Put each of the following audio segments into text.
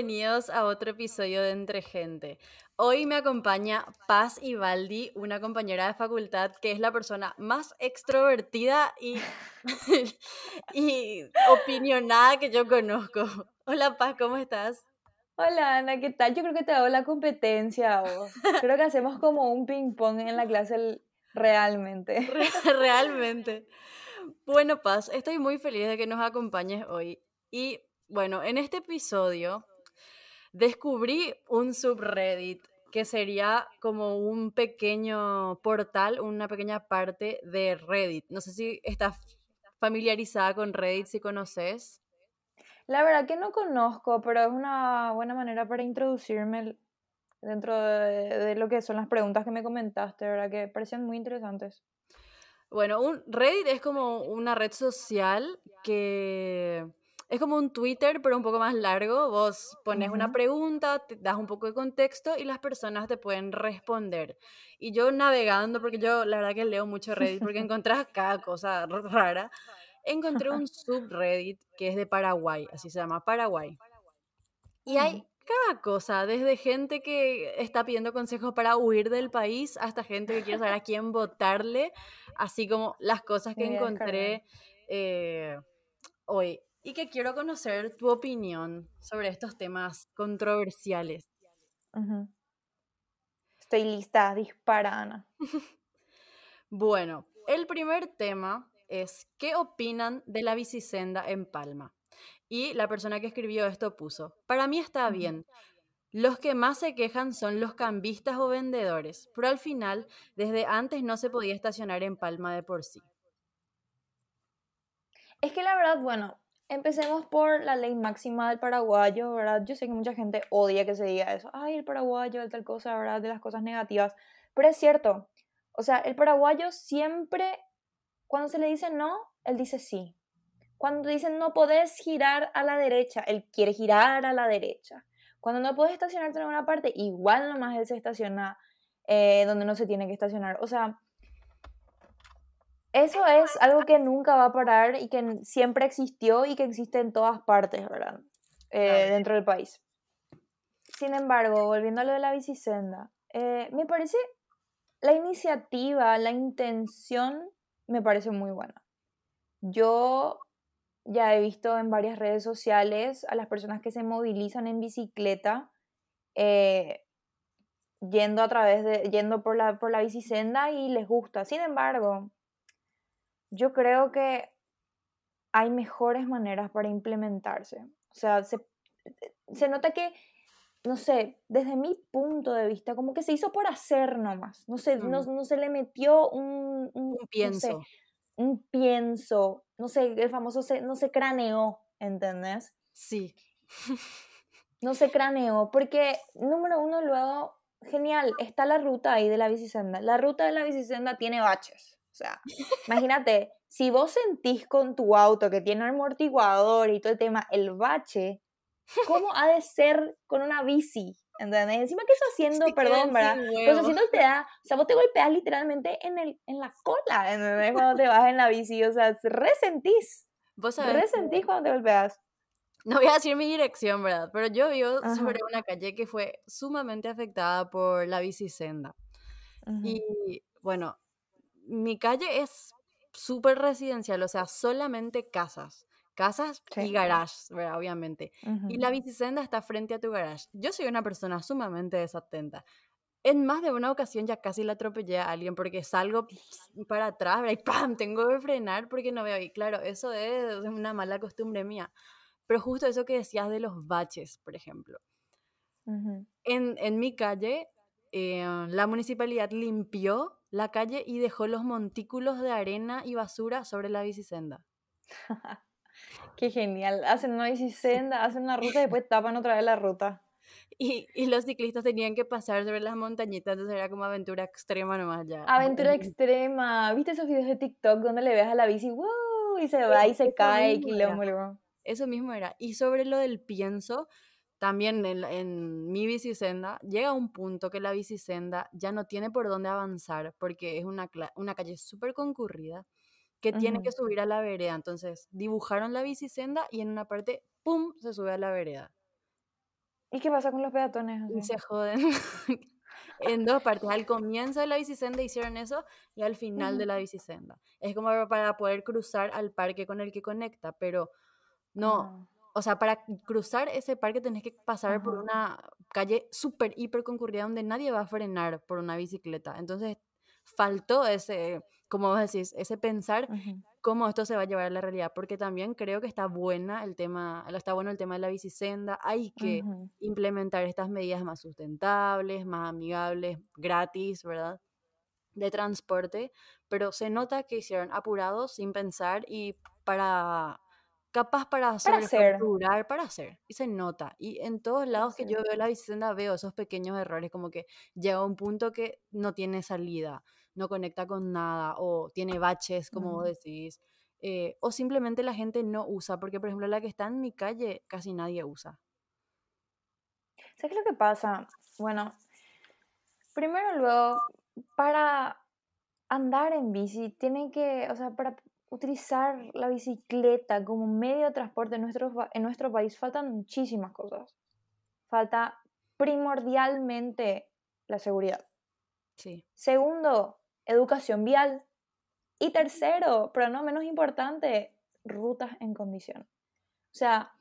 a bienvenidos a otro episodio de Entre Gente. Hoy me acompaña Paz Ibaldi, una compañera de facultad que es la persona más extrovertida y, y opinionada que yo conozco. Hola Paz, ¿cómo estás? Hola Ana, ¿qué tal? Yo creo que te hago la competencia. vos. Creo que hacemos como un ping pong en la clase realmente. Realmente. Bueno, Paz, estoy muy feliz de que nos acompañes hoy. Y bueno, en este episodio descubrí un subreddit que sería como un pequeño portal, una pequeña parte de Reddit. No sé si estás familiarizada con Reddit, si conoces. La verdad que no conozco, pero es una buena manera para introducirme dentro de, de lo que son las preguntas que me comentaste, ¿verdad? Que parecían muy interesantes. Bueno, un Reddit es como una red social que es como un Twitter, pero un poco más largo. Vos pones una pregunta, te das un poco de contexto y las personas te pueden responder. Y yo navegando, porque yo la verdad que leo mucho Reddit, porque encontrás cada cosa rara, encontré un subreddit que es de Paraguay, así se llama Paraguay. Y hay cada cosa, desde gente que está pidiendo consejos para huir del país hasta gente que quiere saber a quién votarle, así como las cosas que encontré eh, hoy. Y que quiero conocer tu opinión sobre estos temas controversiales. Estoy lista, dispara Ana. Bueno, el primer tema es ¿qué opinan de la bicisenda en Palma? Y la persona que escribió esto puso, para mí está bien. Los que más se quejan son los cambistas o vendedores, pero al final, desde antes no se podía estacionar en Palma de por sí. Es que la verdad, bueno, empecemos por la ley máxima del paraguayo, ¿verdad? Yo sé que mucha gente odia que se diga eso. Ay, el paraguayo, el tal cosa, ¿verdad? De las cosas negativas. Pero es cierto. O sea, el paraguayo siempre, cuando se le dice no, él dice sí. Cuando dicen no podés girar a la derecha, él quiere girar a la derecha. Cuando no puedes estacionarte en una parte, igual nomás él se estaciona eh, donde no se tiene que estacionar. O sea, eso es algo que nunca va a parar y que siempre existió y que existe en todas partes, ¿verdad? Eh, dentro del país. Sin embargo, volviendo a lo de la bicisenda, eh, me parece la iniciativa, la intención, me parece muy buena. Yo ya he visto en varias redes sociales a las personas que se movilizan en bicicleta eh, yendo a través de, yendo por la, por la bicisenda y les gusta. Sin embargo, yo creo que hay mejores maneras para implementarse. O sea, se, se nota que, no sé, desde mi punto de vista, como que se hizo por hacer nomás. No se, no, Mm, no se le metió un, un, un no sé, pienso. un pienso, no sé, el famoso, se, no se craneó, ¿entendés? Sí. No se craneó, porque número uno, luego, genial, está la ruta ahí de la bicisenda. La ruta de la bicisenda tiene baches. Sea, imagínate, si vos sentís con tu auto que tiene amortiguador y todo el tema, el bache, ¿cómo ha de ser con una bici? ¿Entendés? Encima que eso haciendo, perdón, ¿verdad? Pues haciendo te da, o sea, vos te golpeas literalmente en, el, en la cola, ¿entendés? Cuando te vas en la bici, o sea, resentís, Vos sabés resentís cuando te golpeas. No voy a decir mi dirección, ¿verdad? Pero yo vivo Ajá. sobre una calle que fue sumamente afectada por la bicisenda. ujú, Y bueno, mi calle es súper residencial, o sea, solamente casas. Casas y garages, ¿verdad? Obviamente. Y la bicisenda está frente a tu garage. Yo soy una persona sumamente desatenta. En más de una ocasión ya casi la atropellé a alguien porque salgo para atrás, ¿verdad? Y ¡pam! Tengo que frenar porque no veo. Y claro, eso es una mala costumbre mía. Pero justo eso que decías de los baches, por ejemplo. En, en mi calle, eh, la municipalidad limpió la calle y dejó los montículos de arena y basura sobre la bicisenda. Qué genial. Hacen una bicisenda, hacen una ruta y después tapan otra vez la ruta. Y, y los ciclistas tenían que pasar sobre las montañitas, entonces era como aventura extrema nomás ya. Aventura extrema. ¿Viste esos videos de TikTok donde le ves a la bici, ¡wow! Y se va y se Eso cae y quilombo? Eso mismo era. Y sobre lo del pienso, también en, mi bicisenda, llega un punto que la bicisenda ya no tiene por dónde avanzar porque es una, una calle súper concurrida que tiene que subir a la vereda. Entonces dibujaron la bicisenda y en una parte, ¡pum!, se sube a la vereda. ¿Y qué pasa con los peatones? Y se joden. en dos partes. Al comienzo de la bicisenda hicieron eso y al final de la bicisenda. Es como para poder cruzar al parque con el que conecta, pero no, o sea, para cruzar ese parque tenés que pasar por Ajá. una calle súper, hiper concurrida donde nadie va a frenar por una bicicleta. Entonces, faltó ese, como vos decís, ese pensar ujú, cómo esto se va a llevar a la realidad, porque también creo que está buena el tema, está bueno el tema de la bicisenda, hay que ujú. implementar estas medidas más sustentables, más amigables, gratis, ¿verdad? De transporte, pero se nota que hicieron apurados, sin pensar y para, capaz para Para hacer. para hacer, y se nota. Y en todos lados que yo veo la bicisenda veo esos pequeños errores, como que llega a un punto que no tiene salida, no conecta con nada, o tiene baches, como vos decís, eh, o simplemente la gente no usa, porque por ejemplo la que está en mi calle casi nadie usa. ¿Sabes lo que pasa? Bueno, primero luego, para andar en bici, tienen que, o sea, para utilizar la bicicleta como medio de transporte en nuestro, pa- en nuestro país faltan muchísimas cosas. Falta primordialmente la seguridad. Sí, Segundo, educación vial. Y tercero, pero no menos importante, rutas en condición. O sea,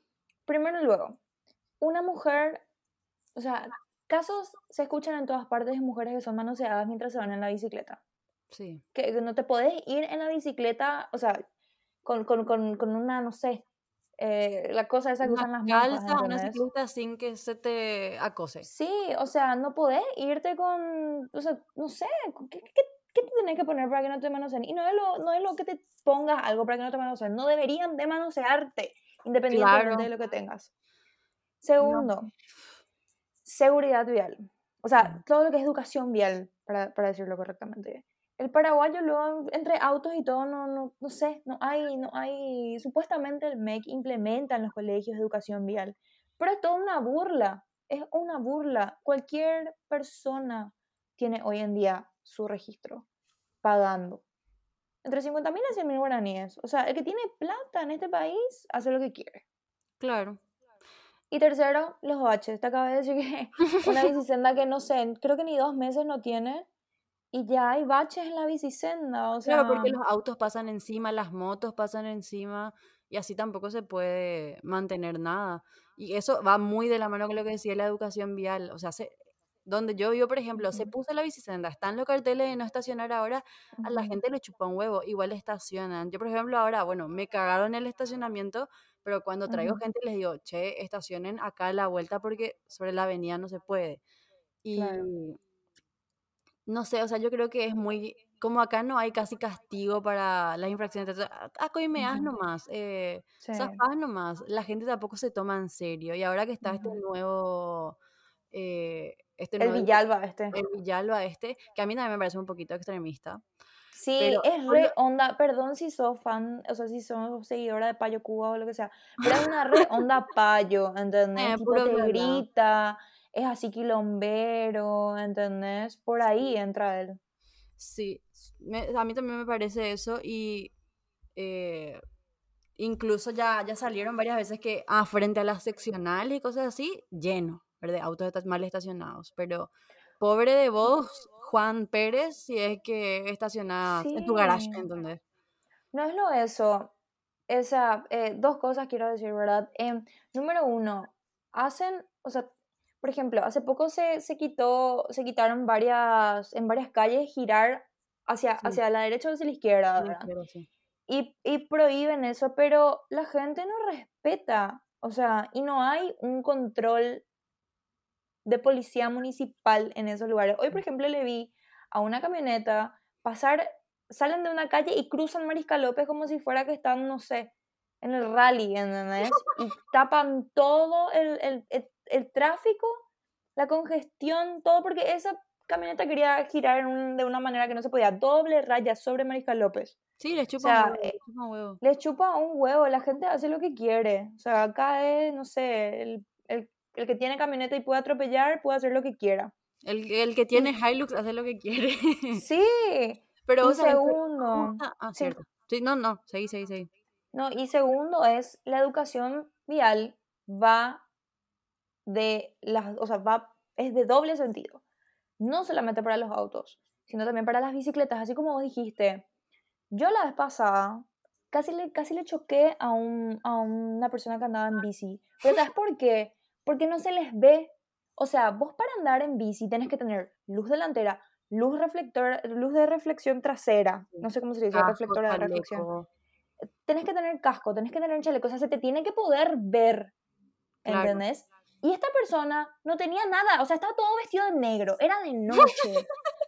primero y luego, una mujer, o sea, casos se escuchan en todas partes de mujeres que son manoseadas mientras se van en la bicicleta. Sí. Que no te podés ir en la bicicleta, o sea, con, con, con, con una, no sé, eh, la cosa esa que Una usan las calza, una ¿entendés? ciclista sin que se te acose. Sí, o sea, no podés irte con, o sea, no sé, ¿qué, qué, qué te tenés que poner para que no te manoseen? Y no es, lo, no es lo que te pongas algo para que no te manoseen, no deberían de manosearte, independientemente Claro. de lo que tengas. No. Segundo, seguridad vial. O sea, Ujú. todo lo que es educación vial, para, para decirlo correctamente. El paraguayo luego, entre autos y todo, no, no, no sé, no hay, no hay, supuestamente el MEC implementa en los colegios educación vial, pero es toda una burla, es una burla. Cualquier persona tiene hoy en día su registro pagando. Entre 50 mil y 100 mil guaraníes. O sea, el que tiene plata en este país hace lo que quiere. Claro. Y tercero, los baches. Te acabé de decir que una bicicenda que no sé, creo que ni dos meses no tiene. Y ya hay baches en la bicicenda. O sea, Claro, porque los autos pasan encima, las motos pasan encima y así tampoco se puede mantener nada. Y eso va muy de la mano con lo que decía la educación vial. O sea, se- donde yo vivo, por ejemplo, se Ujú. puso la bicicenda, están los carteles de no estacionar ahora, a la gente le chupa un huevo, igual estacionan. Yo, por ejemplo, ahora, bueno, me cagaron el estacionamiento, pero cuando traigo ujú, gente les digo, che, estacionen acá a la vuelta porque sobre la avenida no se puede. claro. No sé, o sea, yo creo que es muy, como acá no hay casi castigo para las infracciones, "Ah, ah, coimeás ujú, nomás, eh, Sí. zafás nomás, la gente tampoco se toma en serio. Y ahora que está este nuevo, eh, este El nuevo, Villalba este. el Villalba este, que a mí también me parece un poquito extremista, Sí, pero es re onda, perdón si sos fan, o sea, si sos seguidora de Payo Cuba o lo que sea, pero es una re onda Payo, ¿entendés? eh, Tipo te grita, es así quilombero, ¿entendés? Por ahí Sí, entra él. sí, me- a mí también me parece eso y eh, incluso ya, ya salieron varias veces que ah, frente a las seccionales y cosas así, lleno, ¿verdad? Autos mal estacionados, pero pobre de vos, Juan Pérez, si es que estacionas en tu garage, Sí, ¿entendés? no es lo eso. Esa, eh, dos cosas quiero decir, ¿verdad? Em, número uno, hacen, o sea, por ejemplo, hace poco se, se quitó, se quitaron varias, en varias calles girar hacia, Sí, hacia la derecha o hacia la izquierda, ¿verdad? sí. Y, y prohíben eso, pero la gente no respeta, o sea, y no hay un control de policía municipal en esos lugares. Hoy, por ejemplo, le vi a una camioneta pasar, salen de una calle y cruzan Mariscal López como si fuera que están, no sé, en el rally, ¿entendés? Y tapan todo el, el, el, el tráfico, la congestión, todo, porque esa camioneta quería girar en un- de una manera que no se podía. Doble raya sobre Mariscal López. Sí, les O chupa un sea, huevo, eh, les chupa un huevo. les chupa un huevo, la gente hace lo que quiere. O sea, acá es, no sé, el, el, el que tiene camioneta y puede atropellar, puede hacer lo que quiera. El, el que tiene Hilux hace lo que quiere. sí, Pero y ¿cómo segundo? Ah, sí, cierto. Sí, no, no, seguí, seguí, seguí. no, y segundo es la educación vial va de las, o sea, va, es de doble sentido. No solamente para los autos, sino también para las bicicletas, así como vos dijiste. Yo la vez pasada casi le, casi le choqué a, un, a una persona que andaba en bici. Pero ¿sabes por qué? Porque no se les ve. O sea, vos para andar en bici tenés que tener luz delantera, luz reflector, luz de reflexión trasera, no sé cómo se dice, Casco, reflector de reflexión. chaleco. Tenés que tener casco, tenés que tener chaleco, o sea, se te tiene que poder ver, Claro. Y esta persona no tenía nada, o sea, estaba todo vestido de negro, era de noche.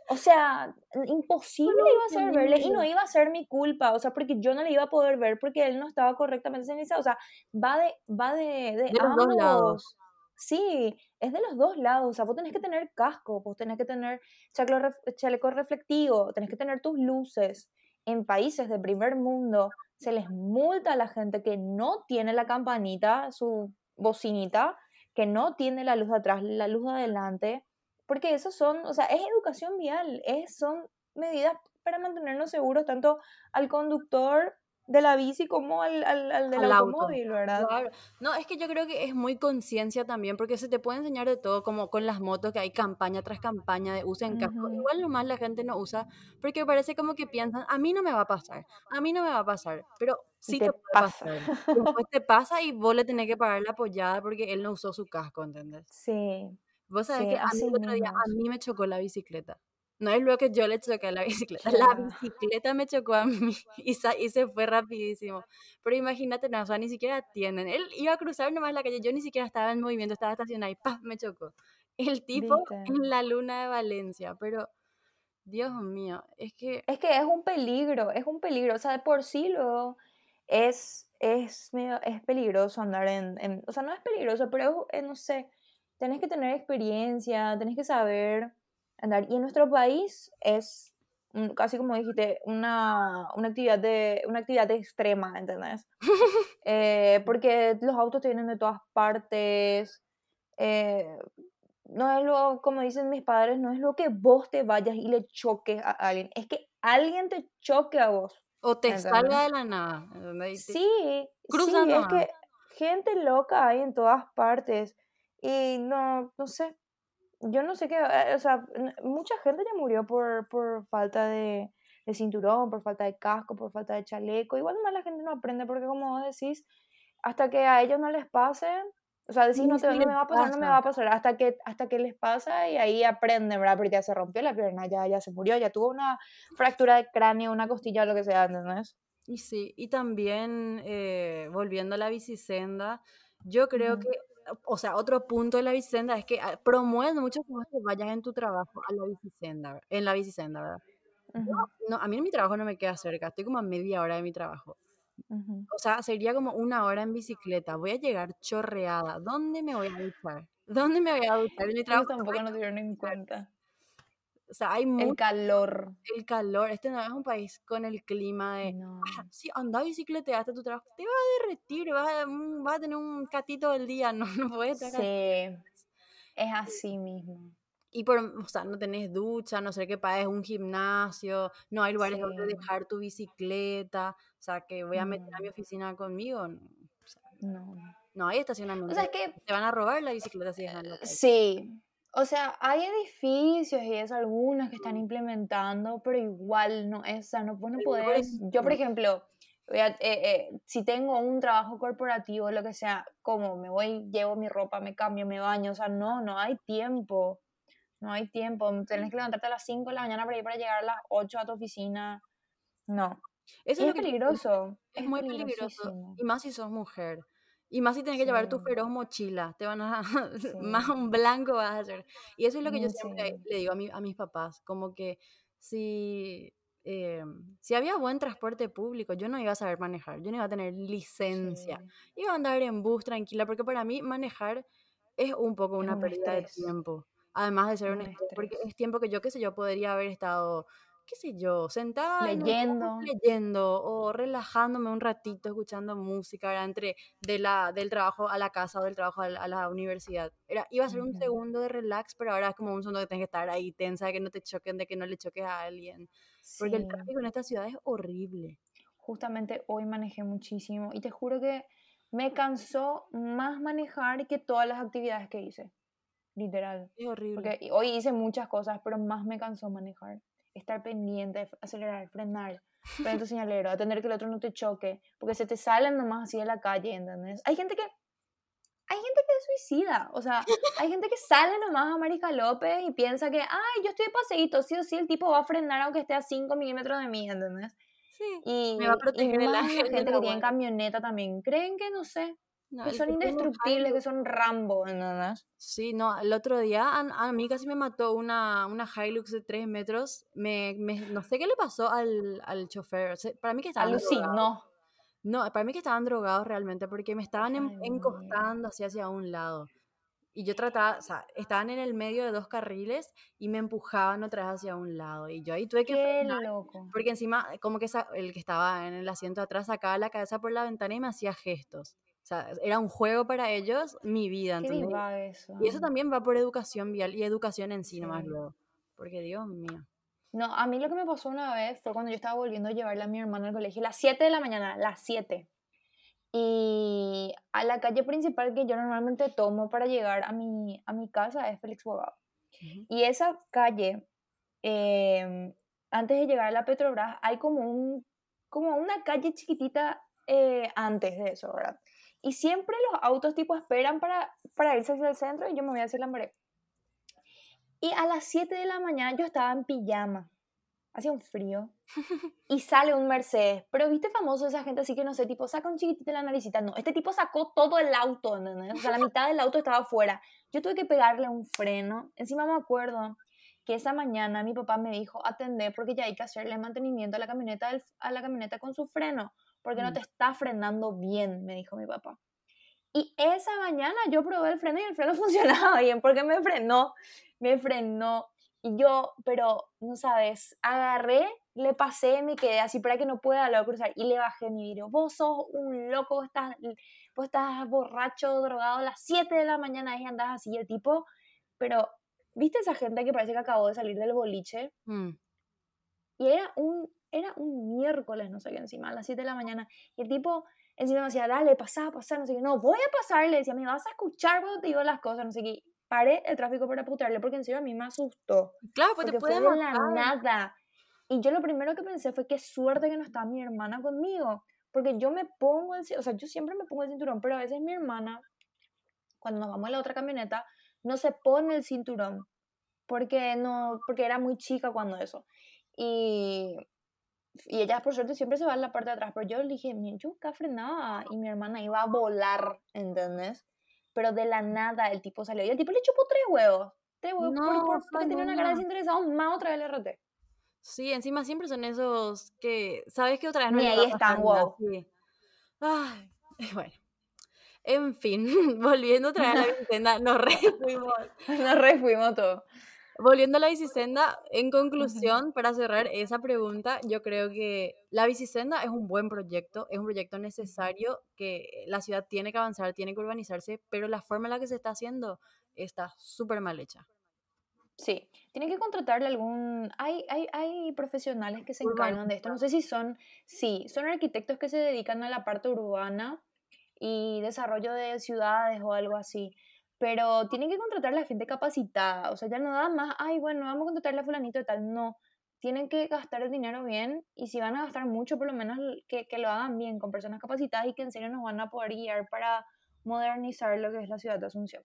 O sea, imposible iba a ser verle y no iba a ser mi culpa, o sea, porque yo no le iba a poder ver porque él no estaba correctamente señalizado, o sea, va de, va de, de, De los dos lados. ambos. Sí, es de los dos lados, o sea, vos tenés que tener casco, vos tenés que tener chaleco, chaleco reflectivo, tenés que tener tus luces. En países de primer mundo se les multa a la gente que no tiene la campanita, su bocinita, que no tiene la luz de atrás, la luz de adelante, porque esos son, o sea, es educación vial, es, son medidas para mantenernos seguros tanto al conductor de la bici como al, al, al del Al auto. automóvil, ¿verdad? Claro. No, es que yo creo que es muy conciencia también, porque se te puede enseñar de todo, como con las motos, que hay campaña tras campaña de usen casco. Ujú. Igual nomás la gente no usa, porque parece como que piensan, a mí no me va a pasar, a mí no me va a pasar, pero sí te te, puede pasa. pasar. Después te pasa y vos le tenés que pagar la apoyada porque él no usó su casco, ¿entendés? Sí, Vos sabés Sí, que a mí el otro día, a mí me chocó la bicicleta. No es lo que yo le choqué a la bicicleta, la bicicleta me chocó a mí y, y se fue rapidísimo. Pero imagínate, no, o sea, ni siquiera tienen. Él iba a cruzar nomás la calle, yo ni siquiera estaba en movimiento, estaba estacionada y ¡pam! me chocó. El tipo ¿Viste? en la luna de Valencia, pero Dios mío, es que Es que es un peligro, es un peligro. O sea, de por sí luego es, es, medio- es peligroso andar en, en- O sea, no es peligroso, pero es, eh, no sé, tenés que tener experiencia, tenés que saber andar. Y en nuestro país es, casi como dijiste, una, una, actividad, de, una actividad extrema, ¿entendés? Eh, porque los autos te vienen de todas partes. eh, no es lo, como dicen mis padres, no es lo que vos te vayas y le choques a alguien, es que alguien te choque a vos. O te ¿entendés? salga de la nada. Sí, sí, es que gente loca hay en todas partes y no, no sé, yo no sé qué, eh, o sea, mucha gente ya murió por, por falta de, de cinturón, por falta de casco, por falta de chaleco, igual nomás la gente no aprende porque como vos decís, hasta que a ellos no les pase, o sea, decís no, te- no me va a pasar, no me va a pasar, hasta que, hasta que les pasa y ahí aprenden, ¿verdad? Pero ya se rompió la pierna, ya, ya se murió, ya tuvo una fractura de cráneo, una costilla, lo que sea, ¿entendés? Y sí, y también eh, volviendo a la bicisenda, yo creo Ujú. que, o sea, otro punto de la bicisenda es que ah, promueven mucho que vos te vayas en tu trabajo a la bicisenda, en la bicisenda, ¿verdad? Yo, Ujú, no, a mí mi trabajo no me queda cerca, estoy como a media hora de mi trabajo. O sea, sería como una hora en bicicleta, voy a llegar chorreada, ¿dónde me voy a duchar? ¿Dónde me voy a duchar? En mi trabajo tampoco no tuvieron en duchar. cuenta. O sea, hay El mucho calor. el calor, este no es un país con el clima de No. Ah, sí, anda bicicleta hasta tu trabajo, te va a derretir, vas a, mm, vas a tener un catito del día, no, no puedes estar. Sí, es así mismo. Y por, o sea, no tenés ducha, no sé qué pagues un gimnasio, no hay lugares donde dejar tu bicicleta, o sea, que voy a meter a mi oficina conmigo, no, o sea, no. no hay O estacionamiento, sea, es que te van a robar la bicicleta si calle. sí. O sea, hay edificios y eso, algunos que están implementando, pero igual no es, o sea, no, vos no podés. Yo, por ejemplo, eh, eh, si tengo un trabajo corporativo, lo que sea, como me voy, llevo mi ropa, me cambio, me baño, o sea, no, no hay tiempo. No hay tiempo. Tenés que levantarte a las 5 de la mañana para ir para llegar a las 8 a tu oficina. No. eso es es peligroso. es Es muy peligroso, y más si sos mujer. Y más si tenés que llevar tu Sí, feroz mochila, te van a, más sí, un blanco vas a hacer. Y eso es lo que yo mm, siempre sí, le digo a, mi- a mis papás, como que si, eh, si había buen transporte público, yo no iba a saber manejar, yo no iba a tener licencia, sí. iba a andar en bus tranquila, porque para mí manejar es un poco una un pérdida de tiempo, además de ser un estrés, porque es tiempo que yo, qué sé yo, podría haber estado, qué sé yo, sentada un Leyendo. leyendo o relajándome un ratito escuchando música, ¿verdad? entre de la, del trabajo a la casa o del trabajo a la, a la universidad. Era, iba a ser un segundo de relax, pero ahora es como un segundo que tienes que estar ahí tensa, de que no te choquen, de que no le choques a alguien. Porque el Sí. tráfico en esta ciudad es horrible. Justamente hoy manejé muchísimo y te juro que Me cansó más manejar que todas las actividades que hice. Literal. Es horrible. Porque hoy hice muchas cosas, pero más me cansó manejar. Estar pendiente, acelerar, frenar, frente tu señalero, atender que el otro no te choque, porque se te salen nomás así de la calle, ¿entendés? Hay gente que hay gente que es suicida, o sea, hay gente que sale nomás a Marica López y piensa que, ay, yo estoy de paseíto, sí o sí el tipo va a frenar aunque esté a 5 milímetros de mí, ¿entendés? Sí. Y, Me va a proteger y más la gente que tiene camioneta también, creen que, no sé, No, que son indestructibles, que son Rambo, ¿entendés? Sí, no, el otro día a, a mí casi me mató una, una Hilux de 3 metros. Me, me- no sé qué le pasó al, al chofer. o sea, para mí que drogados. Alucinó. No, para mí que estaban drogados realmente porque me estaban Ay, encostando así hacia un lado. Y yo trataba, o sea, estaban en el medio de dos carriles y me empujaban otra vez hacia un lado. Y yo ahí tuve que Qué frenar, loco. porque encima como que el que estaba en el asiento de atrás sacaba la cabeza por la ventana y me hacía gestos. Sea, era un juego para ellos, mi vida, Qué ¿entendés? diva eso. Y eso también va por educación vial y educación en sí nomás Sí. luego. Porque Dios mío. No, a mí lo que me pasó una vez fue cuando yo estaba volviendo a llevarle a mi hermano al colegio, las 7 de la mañana, las 7. Y a la calle principal que yo normalmente tomo para llegar a mi, a mi casa es Félix Bogado. Ujú. Y esa calle, em, antes de llegar a la Petrobras, hay como, un, como una calle chiquitita eh, antes de eso, ¿verdad? Y siempre los autos tipo esperan para, para irse hacia el centro y yo me voy hacia la Lambaré. Y a las 7 de la mañana yo estaba en pijama. Hacía un frío. Y sale un Mercedes. Pero viste famoso esa gente así que no sé, tipo, saca un chiquitito de la naricita. No, este tipo sacó todo el auto, ¿entendés? O sea, la mitad del auto estaba afuera. Yo tuve que pegarle un freno. Encima me acuerdo que esa mañana mi papá me dijo, atender porque ya hay que hacerle mantenimiento a la camioneta, a la camioneta con su freno. Porque no Mm. te está frenando bien, me dijo mi papá. Y esa mañana yo probé el freno y el freno funcionaba bien porque me frenó, me frenó. Y yo, pero no sabes, agarré, le pasé, me quedé así para que no pueda luego cruzar y le bajé mi vidrio. Vos sos un loco, vos estás, vos estás borracho, drogado a las 7 de la mañana y andás así. Y el tipo, pero, ¿viste esa gente que parece que acabó de salir del boliche? Mm. Y era un, era un miércoles, no sé qué, encima, a las 7 de la mañana. Y el tipo encima me decía, dale, pasá, pasá, no sé qué. No, voy a pasar, le decía, me vas a escuchar cuando te digo las cosas, no sé qué. Paré el tráfico para putearle porque en serio a mí me asustó. Claro, pues te Porque fue puede de la nada. Y yo lo primero que pensé fue qué suerte que no está mi hermana conmigo. Porque yo me pongo el, o sea, yo siempre me pongo el cinturón, pero a veces mi hermana, cuando nos vamos en la otra camioneta, no se pone el cinturón. Porque no, porque era muy chica cuando eso. Y, y ella por suerte siempre se va en la parte de atrás. Pero yo le dije, "Mi- yo nunca frenaba y mi hermana iba a volar, ¿entendés? Pero de la nada el tipo salió y el tipo le chupó tres huevos. Tres huevos No, por- porque tenía una cara desinteresada, más otra vez el RT. Sí, encima siempre son esos que, ¿sabes que otra vez no Ni le ahí a están, wow. Sí. Ay, bueno. En fin, volviendo otra vez a la bicicenda, nos re fuimos. Nos refuimos todos. Volviendo a la bicicenda, en conclusión, para cerrar esa pregunta, yo creo que la bicicenda es un buen proyecto, es un proyecto necesario que la ciudad tiene que avanzar, tiene que urbanizarse, pero la forma en la que se está haciendo está súper mal hecha. Sí, tienen que contratarle algún... Hay, hay, hay profesionales que se encargan de esto. No sé si son... Sí, son arquitectos que se dedican a la parte urbana y desarrollo de ciudades o algo así. Pero tienen que contratarle a gente capacitada. O sea, ya no da más, ay, bueno, vamos a contratarle a fulanito y tal. No, tienen que gastar el dinero bien y si van a gastar mucho, por lo menos que, que lo hagan bien con personas capacitadas y que en serio nos van a poder guiar para modernizar lo que es la ciudad de Asunción.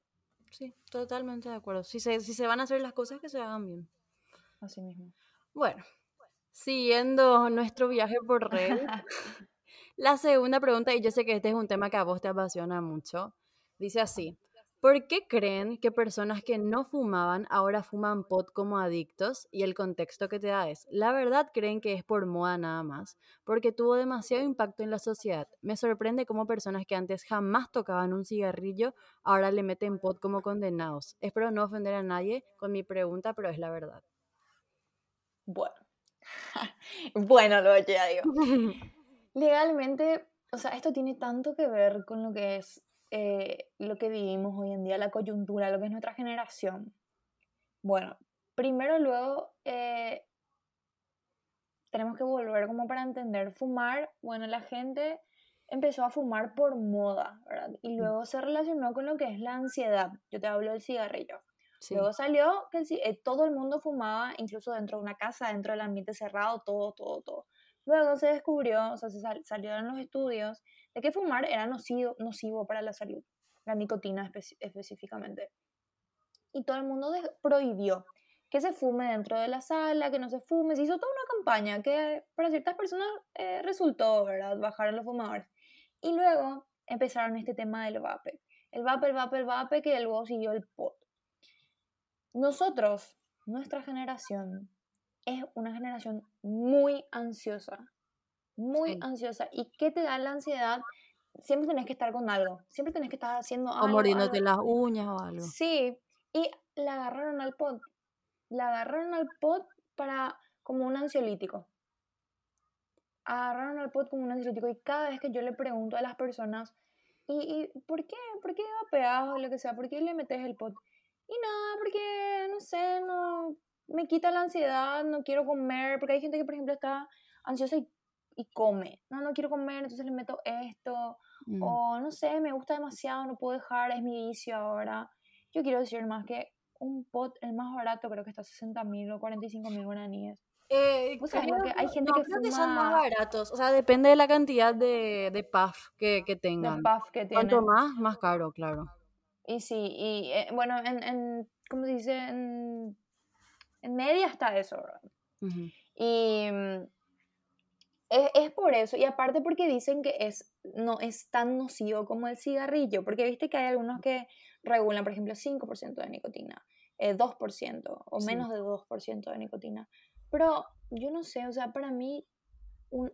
Sí, totalmente de acuerdo. Si se, si se van a hacer las cosas, que se hagan bien. Así mismo. Bueno, siguiendo nuestro viaje por red, la segunda pregunta, y yo sé que este es un tema que a vos te apasiona mucho, dice así, ¿por qué creen que personas que no fumaban ahora fuman pot como adictos? Y el contexto que te da es, la verdad creen que es por moda nada más, porque tuvo demasiado impacto en la sociedad. Me sorprende cómo personas que antes jamás tocaban un cigarrillo, ahora le meten pot como condenados. Espero no ofender a nadie con mi pregunta, pero es la verdad. Bueno. bueno, lo que ya digo. Legalmente, o sea, esto tiene tanto que ver con lo que es eh, lo que vivimos hoy en día, la coyuntura, lo que es nuestra generación. Bueno, primero luego eh, tenemos que volver como para entender fumar. Bueno, la gente empezó a fumar por moda, ¿verdad? Y luego se relacionó con lo que es la ansiedad. Yo te hablo del cigarrillo. Luego salió que eh, todo el mundo fumaba, incluso dentro de una casa, dentro del ambiente cerrado, todo, todo, todo. Luego se descubrió, o sea, se salieron los estudios de que fumar era nocivo, nocivo para la salud, la nicotina específicamente. Y todo el mundo prohibió que se fume dentro de la sala, que no se fume. Se hizo toda una campaña que para ciertas personas eh, resultó, ¿verdad? Bajar los fumadores. Y luego empezaron este tema del vape. El vape, el vape, el vape, que luego siguió el pot. Nosotros, nuestra generación, es una generación muy ansiosa. Muy ansiosa. ¿Y qué te da la ansiedad? Siempre tenés que estar con algo. Siempre tenés que estar haciendo algo. O mordiéndote las uñas o algo. Sí. Y la agarraron al pot. La agarraron al pot para como un ansiolítico agarraron al pot como un ansiolítico y cada vez que yo le pregunto a las personas, ¿y, por qué? ¿Por qué vapeas o lo que sea? ¿Por qué le metes el pot? Y nada, porque, no sé, no, me quita la ansiedad, no quiero comer, porque hay gente que, por ejemplo, está ansiosa y, come. No, no quiero comer, entonces le meto esto. Mm. O, no sé, me gusta demasiado, no puedo dejar, es mi vicio ahora. Yo quiero decir más que un pot, el más barato, creo que está a 60 mil o 45 mil guaraníes. Eh, que hay gente que creo que son más baratos. O sea, depende de la cantidad de, de puff que, que tengan. que Cuanto más, más caro, claro. Y sí, y eh, bueno, en, en, ¿cómo se dice? En media está eso, Y mm, es, es, por eso, y aparte porque dicen que es, no es tan nocivo como el cigarrillo, porque viste que hay algunos que regulan, por ejemplo, 5% de nicotina, 2% eh, o menos de 2% de nicotina. Pero yo no sé, o sea, para mí un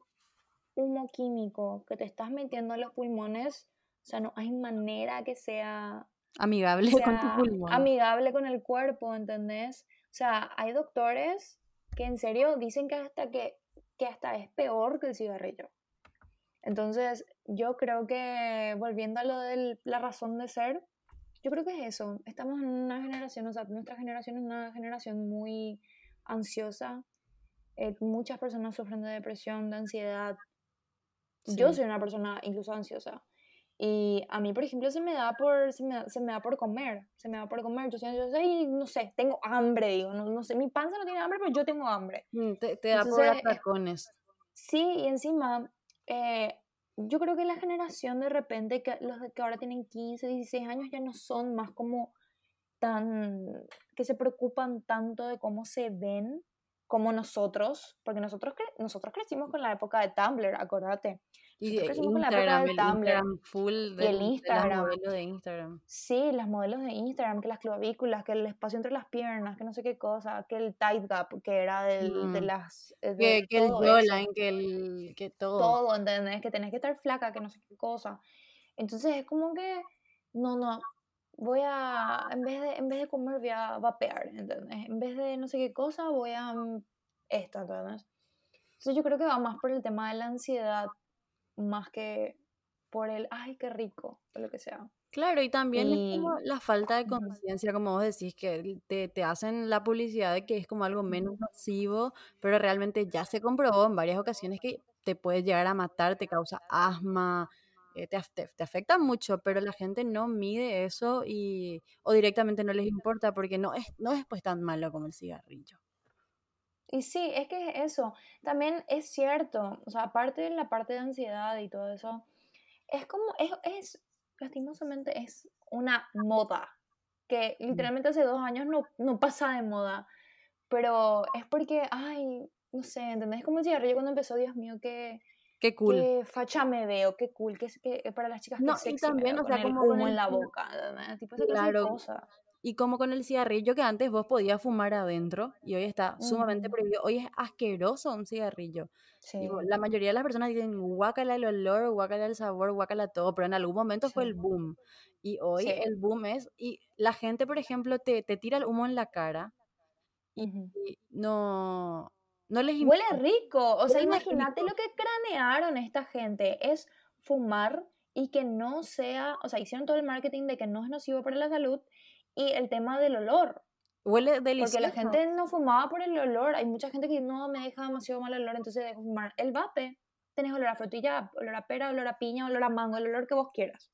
humo químico que te estás metiendo en los pulmones, o sea, no hay manera que sea amigable con tu pulmón. Amigable con el cuerpo, ¿entendés? O sea, hay doctores que en serio dicen que hasta que, que hasta es peor que el cigarrillo. Entonces, yo creo que volviendo a lo de la razón de ser, yo creo que es eso. Estamos en una generación, o sea, nuestra generación es una generación muy ansiosa. Eh, muchas personas sufren de depresión, de ansiedad. Yo soy una persona incluso ansiosa. Y a mí, por ejemplo, se me da por, se me, se me da por comer, se me da por comer. Yo soy ansiosa y no sé, tengo hambre, digo, no, no sé, mi panza no tiene hambre, pero yo tengo hambre. Mm, te, te da por atacones. Sí, y encima, eh, yo creo que la generación de repente, que los que ahora tienen 15, 16 años, ya no son más como tan, que se preocupan tanto de cómo se ven como nosotros, porque nosotros, nosotros crecimos con la época de Tumblr, acordate. Y Instagram, con la época de Tumblr. full y el Instagram. Las modelos de Instagram. Sí, las modelos de Instagram, que las clavículas, que el espacio entre las piernas, que no sé qué cosa, que el tight gap, que era del, de mm. las... Eh, que, que el jawline, que el... que todo. Todo, ¿entendés? Que tenés que estar flaca, que no sé qué cosa. Entonces es como que, no, no, voy a, en vez de, en vez de comer, voy a vapear, ¿entendés? En vez de no sé qué cosa, voy a mm, esto, ¿entendés? Entonces yo creo que va más por el tema de la ansiedad, más que por el, ay, qué rico, o lo que sea. Claro, y también es como la falta de conciencia, como vos decís, que te, te, hacen la publicidad de que es como algo menos nocivo, pero realmente ya se comprobó en varias ocasiones que te puede llegar a matar, te causa asma, eh, te, te, afecta mucho, pero la gente no mide eso y, o directamente no les importa porque no es, no es pues tan malo como el cigarrillo. Y sí, es que es eso. También es cierto, o sea, aparte de la parte de ansiedad y todo eso, es como, es, es lastimosamente, es una moda que literalmente hace dos años no, no pasa de moda, pero es porque, ay, no sé, ¿entendés? Como el cigarrillo cuando empezó, Dios mío, que Qué cool. Qué facha me veo, qué cool. Que, que para las chicas no, sexy también, o sea, como humo en la boca. Tipo claro. Y como con el cigarrillo que antes vos podías fumar adentro y hoy está sumamente prohibido. Hoy es asqueroso un cigarrillo. Sí. la mayoría de las personas dicen guácala el olor, guácala el sabor, guácala todo, pero en algún momento fue el boom. Y hoy el boom es, y la gente, por ejemplo, te, te tira el humo en la cara y no, no les Huele rico. O sea, imagínate lo que cranearon esta gente. Es fumar y que no sea, o sea, hicieron todo el marketing de que no es nocivo para la salud y el tema del olor. Huele delicioso. Porque la gente no fumaba por el olor. Hay mucha gente que no me deja demasiado mal olor, entonces dejo fumar el vape. tenés olor a frutilla, olor a pera, olor a piña, olor a mango, el olor que vos quieras.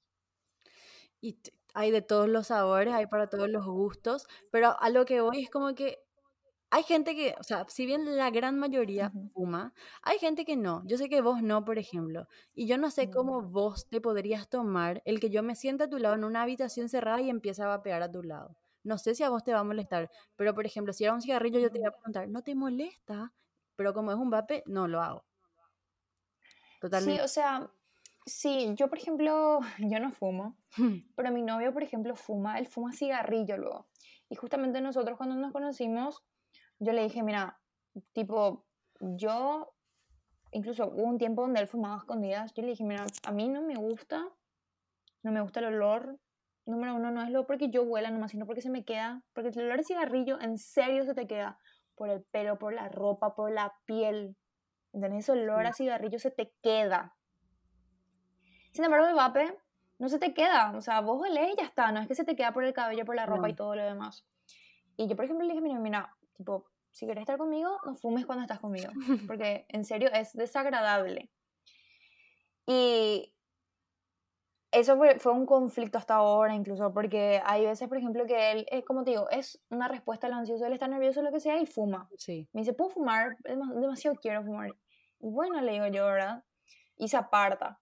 Y hay de todos los sabores, hay para todos los gustos, pero a lo que voy es como que hay gente que, o sea, si bien la gran mayoría fuma, hay gente que no. Yo sé que vos no, por ejemplo. Y yo no sé cómo vos te podrías tomar el que yo me sienta a tu lado en una habitación cerrada y empiece a vapear a tu lado. No sé si a vos te va a molestar, pero por ejemplo, si era un cigarrillo, yo te iba a preguntar, ¿no te molesta? Pero como es un vape, no lo hago. Totalmente. Sí, o sea, sí, yo por ejemplo, yo no fumo, pero mi novio, por ejemplo, fuma, él fuma cigarrillo luego. Y justamente nosotros cuando nos conocimos, yo le dije, mira, tipo, yo, incluso hubo un tiempo donde él fumaba escondidas, yo le dije, mira, a mí no me gusta, no me gusta el olor, número uno, no es lo porque yo huela nomás, sino porque se me queda, porque el olor de cigarrillo en serio se te queda por el pelo, por la ropa, por la piel, ¿entendés? Ese olor a cigarrillo se te queda. Sin embargo, el vape no se te queda, o sea, vos olés y ya está, no es que se te queda por el cabello, por la ropa y todo lo demás. Y yo, por ejemplo, le dije, mira, mira, Tipo, si quieres estar conmigo, no fumes cuando estás conmigo. Porque en serio es desagradable. Y eso fue, un conflicto hasta ahora incluso, porque hay veces, por ejemplo, que él, es, como te digo, es una respuesta al ansioso, él está nervioso, lo que sea, y fuma. Sí. Me dice, ¿puedo fumar? Demasiado quiero fumar. Y bueno, le digo yo, ¿verdad? Y se aparta.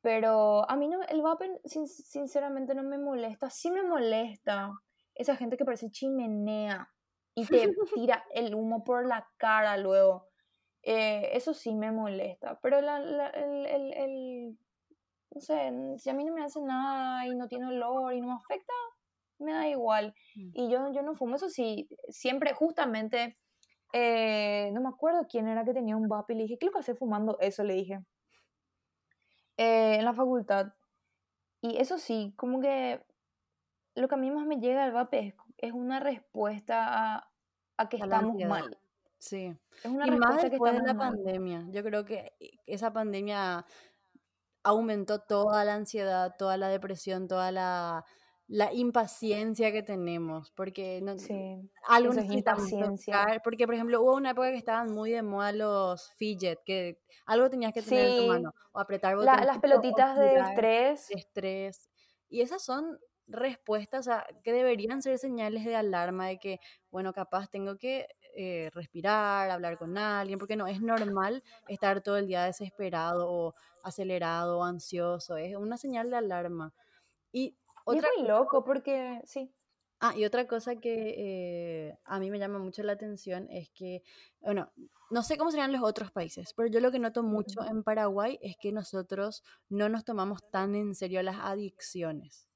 Pero a mí no, el vape sinceramente no me molesta. Sí me molesta esa gente que parece chimenea y te tira el humo por la cara luego. Eh, eso sí me molesta, pero la, el, el, el, no sé, si a mí no me hace nada y no tiene olor y no me afecta, me da igual. Mm. Y yo, yo no fumo, eso sí, siempre, justamente, eh, no me acuerdo quién era que tenía un vape y le dije, ¿qué lo que hace fumando eso? Le dije, eh, en la facultad. Y eso sí, como que lo que a mí más me llega al vape es es una respuesta a, a que estamos mal. Sí. Es una y más después de la pandemia. Yo creo que esa pandemia aumentó toda la ansiedad, toda la depresión, toda la, la impaciencia que tenemos, porque no, sí, algo impaciencia. porque por ejemplo hubo una época que estaban muy de moda los fidget, que algo tenías que tener en tu mano, o apretar botones. las pelotitas de estrés. estrés. Y esas son respuestas a, que deberían ser señales de alarma de que, bueno, capaz tengo que eh, respirar, hablar con alguien, porque no es normal estar todo el día desesperado o acelerado o ansioso, es una señal de alarma. Y otra y es muy loco porque, sí. Ah, y otra cosa que eh, a mí me llama mucho la atención es que, bueno, no sé cómo serían los otros países, pero yo lo que noto mucho en Paraguay es que nosotros no nos tomamos tan en serio las adicciones.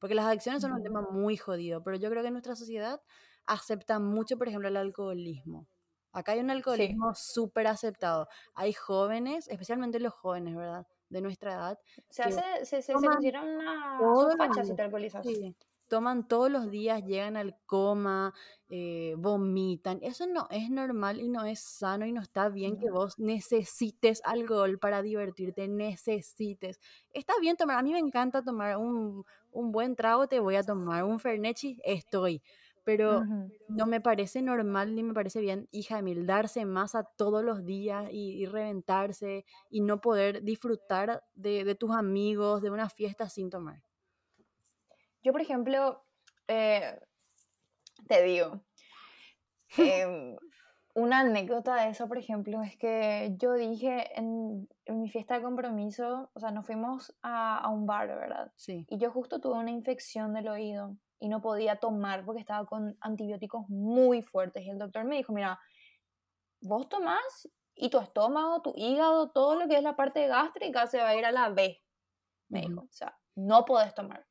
Porque las adicciones son un tema muy jodido, pero yo creo que nuestra sociedad acepta mucho, por ejemplo, el alcoholismo. Acá hay un alcoholismo súper aceptado. Hay jóvenes, especialmente los jóvenes, ¿verdad? De nuestra edad. Se, hace, se, se, considera una facha si te alcoholizas. Sí toman todos los días, llegan al coma, eh, vomitan. Eso no es normal y no es sano y no está bien que vos necesites alcohol para divertirte, necesites. Está bien tomar, a mí me encanta tomar un, buen trago, te voy a tomar un Fernechi, estoy. Pero no me parece normal ni me parece bien, hija de mil, darse masa todos los días y, reventarse y no poder disfrutar de, de tus amigos, de una fiesta sin tomar. Yo, por ejemplo, eh, te digo, em, una anécdota de eso, por ejemplo, es que yo dije en, mi fiesta de compromiso, o sea, nos fuimos a, un bar, ¿verdad? Sí. Y yo justo tuve una infección del oído y no podía tomar porque estaba con antibióticos muy fuertes. Y el doctor me dijo, mira, vos tomás y tu estómago, tu hígado, todo lo que es la parte gástrica se va a ir a la B. Me dijo, o sea, no podés tomar.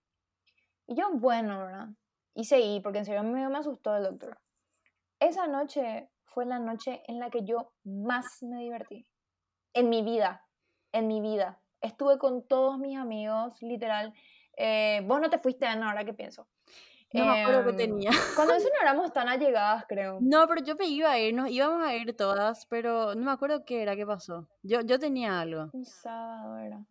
Y yo, bueno, ¿verdad? Y seguí, porque en serio me, me asustó el doctor. Esa noche fue la noche en la que yo más me divertí. En mi vida, en mi vida. Estuve con todos mis amigos, literal. Eh, vos no te fuiste, Ana, ahora que pienso. No me acuerdo que em, tenía. Cuando eso no éramos tan allegadas, creo. No, pero yo me iba a ir, nos íbamos a ir todas, pero no me acuerdo qué era, qué pasó. Yo, yo tenía algo. Un sábado era.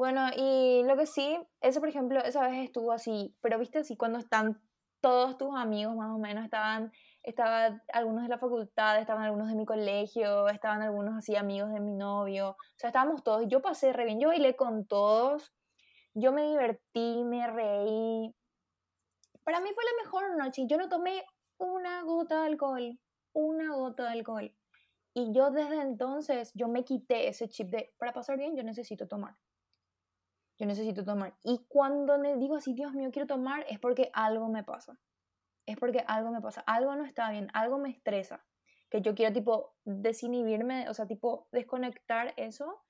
Bueno, y lo que sí, eso por ejemplo, esa vez estuvo así, pero viste así cuando están todos tus amigos más o menos estaban estaban algunos de la facultad, estaban algunos de mi colegio, estaban algunos así amigos de mi novio, o sea, estábamos todos, yo pasé re bien, yo bailé con todos, yo me divertí, me reí. Para mí fue la mejor noche, yo no tomé una gota de alcohol, una gota de alcohol. Y yo desde entonces, yo me quité ese chip de, para pasar bien, yo necesito tomar. Yo necesito tomar. Y cuando me digo así, Dios mío, quiero tomar, es porque algo me pasa. Es porque algo me pasa. Algo no está bien, algo me estresa. Que yo quiero, tipo, desinhibirme, o sea, tipo, desconectar eso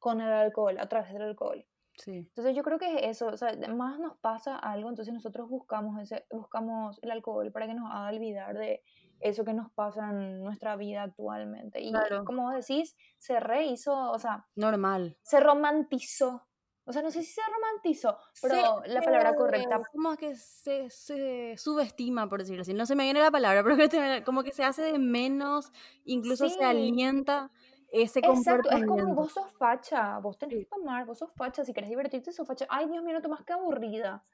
con el alcohol, a través del alcohol. Sí. Entonces yo creo que es eso, o sea, más nos pasa algo, entonces nosotros buscamos, ese, buscamos el alcohol para que nos haga olvidar de eso que nos pasa en nuestra vida actualmente. Y Claro. como vos decís, se rehizo, o sea, Normal. se romantizó. O sea, no sé si se romantizó, pero la palabra correcta. Como que se, se subestima, por decirlo así. No se me viene la palabra, pero como que se hace de menos, incluso Sí. se alienta ese Exacto, es como vos sos facha, vos tenés que tomar, vos sos facha, si querés divertirte sos facha. Ay, Dios mío, no tomás que aburrida.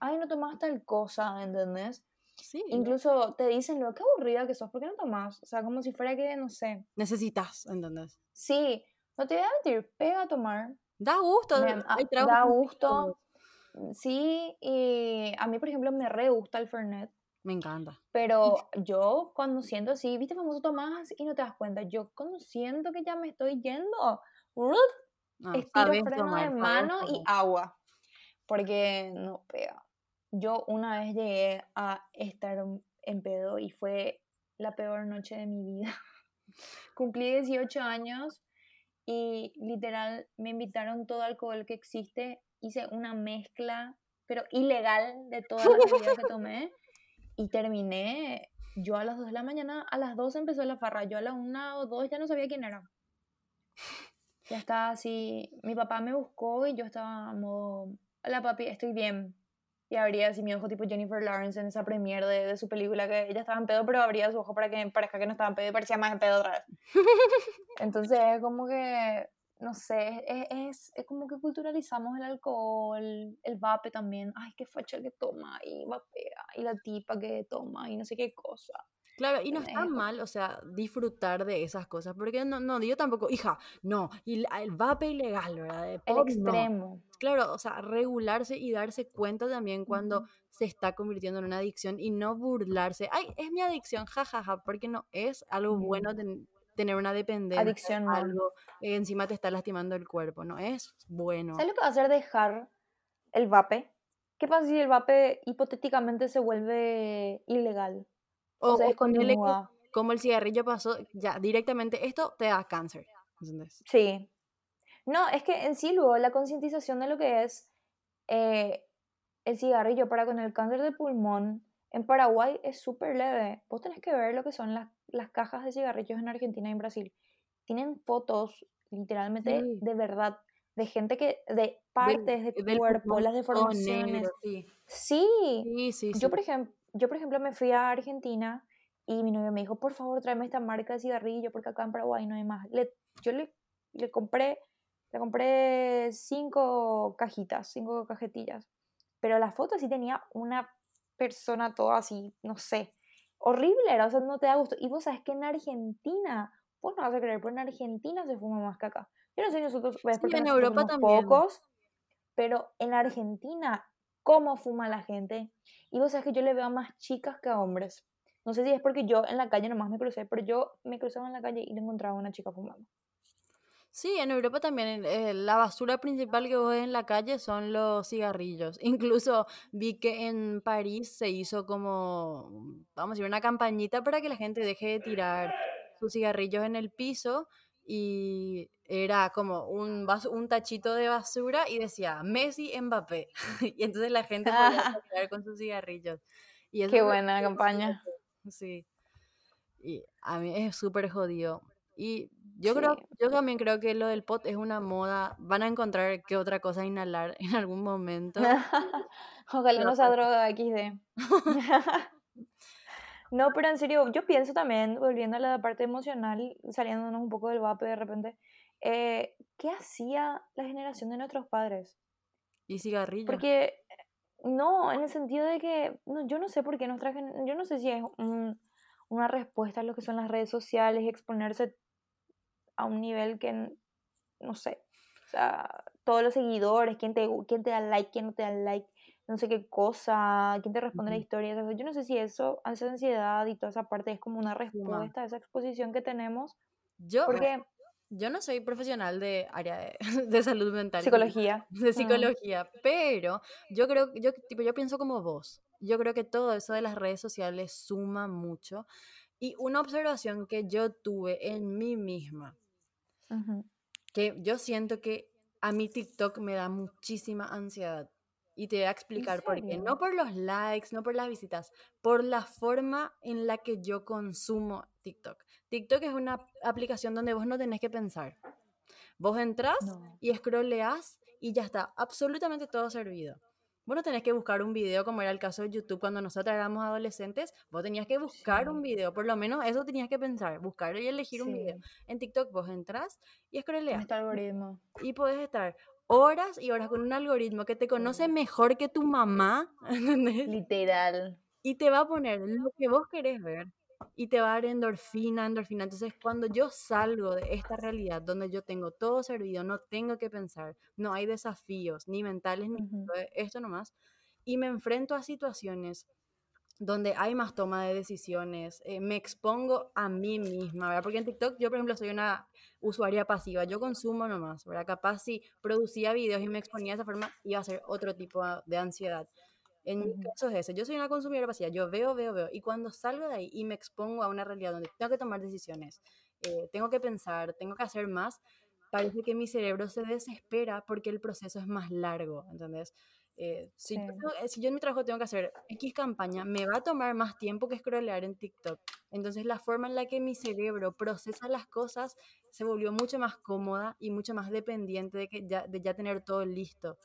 Ay, no tomás tal cosa, ¿entendés? Sí. Incluso te dicen, lo que aburrida que sos, ¿por qué no tomás? O sea, como si fuera que, no sé. Necesitas, ¿entendés? Sí, no te voy a mentir, pega a tomar. Da gusto. Me- hay ah, da gusto. ricos. Sí, y a mí, por ejemplo, me re gusta el Fernet. Me encanta. Pero yo cuando siento así, viste, famoso tomás y no te das cuenta. Yo cuando siento que ya me estoy yendo, ¡rup! No, estiro freno tomar, de sabes mano y agua. Porque no pega. Yo una vez llegué a estar en pedo y fue la peor noche de mi vida. Cumplí 18 años y literal me invitaron todo alcohol que existe. Hice una mezcla, pero ilegal, de todas las bebidas que tomé. Y terminé yo a las 2 de la mañana, a las 2 empezó la farra, yo a las 1 o 2 ya no sabía quién era. Ya estaba así, mi papá me buscó y yo estaba a modo, hola papi, estoy bien. Y abría así mi ojo tipo Jennifer Lawrence en esa premiere de, de su película que ella estaba en pedo, pero abría su ojo para que parezca que no estaba en pedo y parecía más en pedo otra vez. Entonces es como que, no sé, es, es, es como que culturalizamos el alcohol, el vape también. Ay, qué facha que toma y vapea, y la tipa que toma y no sé qué cosa. Claro, y no está Eh, mal, o sea, disfrutar de esas cosas, porque no, no, yo tampoco, hija, no, y el vape ilegal, ¿verdad? De El pop, no. extremo. Claro, o sea, regularse y darse cuenta también cuando Ujú. se está convirtiendo en una adicción y no burlarse. Ay, es mi adicción, jajaja, porque no es algo Ujú. bueno ten- tener una dependencia, Adicción no. algo que encima te está lastimando el cuerpo, no es bueno. ¿Sabes lo que va a hacer dejar el vape? ¿Qué pasa si el vape hipotéticamente se vuelve ilegal? O, se descontinúa. como el cigarrillo pasó, ya directamente esto te da cáncer. ¿entendés? Sí. No, es que en sí luego la concientización de lo que es eh, el cigarrillo para con el cáncer de pulmón en Paraguay es súper leve. Vos tenés que ver lo que son las, las cajas de cigarrillos en Argentina y en Brasil. Tienen fotos literalmente Sí. de verdad de gente que, de partes de tu cuerpo, las deformaciones. negro, sí. Sí, Sí, sí, yo por, ejemplo, yo, por ejemplo, me fui a Argentina y mi novio me dijo, por favor, tráeme esta marca de cigarrillo porque acá en Paraguay no hay más. Le, yo le, le compré, le compré cinco cajitas, cinco cajetillas. Pero la foto sí tenía una persona toda así, no sé, horrible era, o sea, no te da gusto. Y vos sabes que en Argentina, vos no vas a creer, pero en Argentina se fuma más que acá. Yo no sé si nosotros, Sí, porque en nosotros Europa también. pocos, pero en Argentina, ¿cómo fuma la gente? Y vos sabes que yo le veo a más chicas que a hombres. No sé si es porque yo en la calle nomás me crucé, pero yo me cruzaba en la calle y le encontraba a una chica fumando. Sí, en Europa también eh, la basura principal que ves en la calle son los cigarrillos. Incluso vi que en París se hizo como, vamos a decir, una campañita para que la gente deje de tirar sus cigarrillos en el piso y era como un, un tachito de basura y decía Messi, Mbappé. Y entonces la gente podía con sus cigarrillos. Y Qué buena campaña. Sí. Y a mí es súper jodido. Y yo creo, yo también creo que lo del pot es una moda. Van a encontrar qué otra cosa inhalar en algún momento. Ojalá no sea droga XD. No, pero en serio, yo pienso también, volviendo a la parte emocional, saliéndonos un poco del vape de repente, eh, ¿qué hacía la generación de nuestros padres? Y cigarrillos. Porque, no, en el sentido de que, no, yo no sé por qué nuestra yo no sé si es un- una respuesta a lo que son las redes sociales y exponerse a un nivel que, no sé, o sea, todos los seguidores, quién te, quién te da like, quién no te da like, no sé qué cosa, quién te responde la historia. yo no sé si eso, esa ansiedad y toda esa parte es como una respuesta a esa exposición que tenemos. Yo, porque yo no soy profesional de área de, salud mental. Psicología. De psicología, pero yo creo, yo, tipo, yo pienso como vos. Yo creo que todo eso de las redes sociales suma mucho. Y una observación que yo tuve en mí misma, que yo siento que a mi TikTok me da muchísima ansiedad. Y te voy a explicar por qué. No por los likes, no por las visitas, por la forma en la que yo consumo TikTok. TikTok es una aplicación donde vos no tenés que pensar. Vos entras y scrolleás y ya está, absolutamente todo servido. Vos no tenés que buscar un video como era el caso de YouTube cuando nosotros éramos adolescentes. Vos tenías que buscar un video, por lo menos eso tenías que pensar, buscar y elegir un video. En TikTok vos entras y scrolleas. Este algoritmo. Y podés estar horas y horas con un algoritmo que te conoce mejor que tu mamá. Literal. Y te va a poner lo que vos querés ver y te va a dar endorfina, endorfina. Entonces, cuando yo salgo de esta realidad donde yo tengo todo servido, no tengo que pensar, no hay desafíos, ni mentales, ni esto nomás, y me enfrento a situaciones donde hay más toma de decisiones, eh, me expongo a mí misma, ¿verdad? Porque en TikTok yo, por ejemplo, soy una usuaria pasiva, yo consumo nomás, ¿verdad? Capaz si producía videos y me exponía de esa forma, iba a ser otro tipo de ansiedad. En mi caso es ese, yo soy una consumidora pasiva, yo veo, veo, veo, y cuando salgo de ahí y me expongo a una realidad donde tengo que tomar decisiones, eh, tengo que pensar, tengo que hacer más, parece que mi cerebro se desespera porque el proceso es más largo, ¿entendés? Eh, si, yo, eh, si, yo, en mi trabajo tengo que hacer X campaña, me va a tomar más tiempo que scrollear en TikTok. Entonces la forma en la que mi cerebro procesa las cosas se volvió mucho más cómoda y mucho más dependiente de, que ya, de ya tener todo listo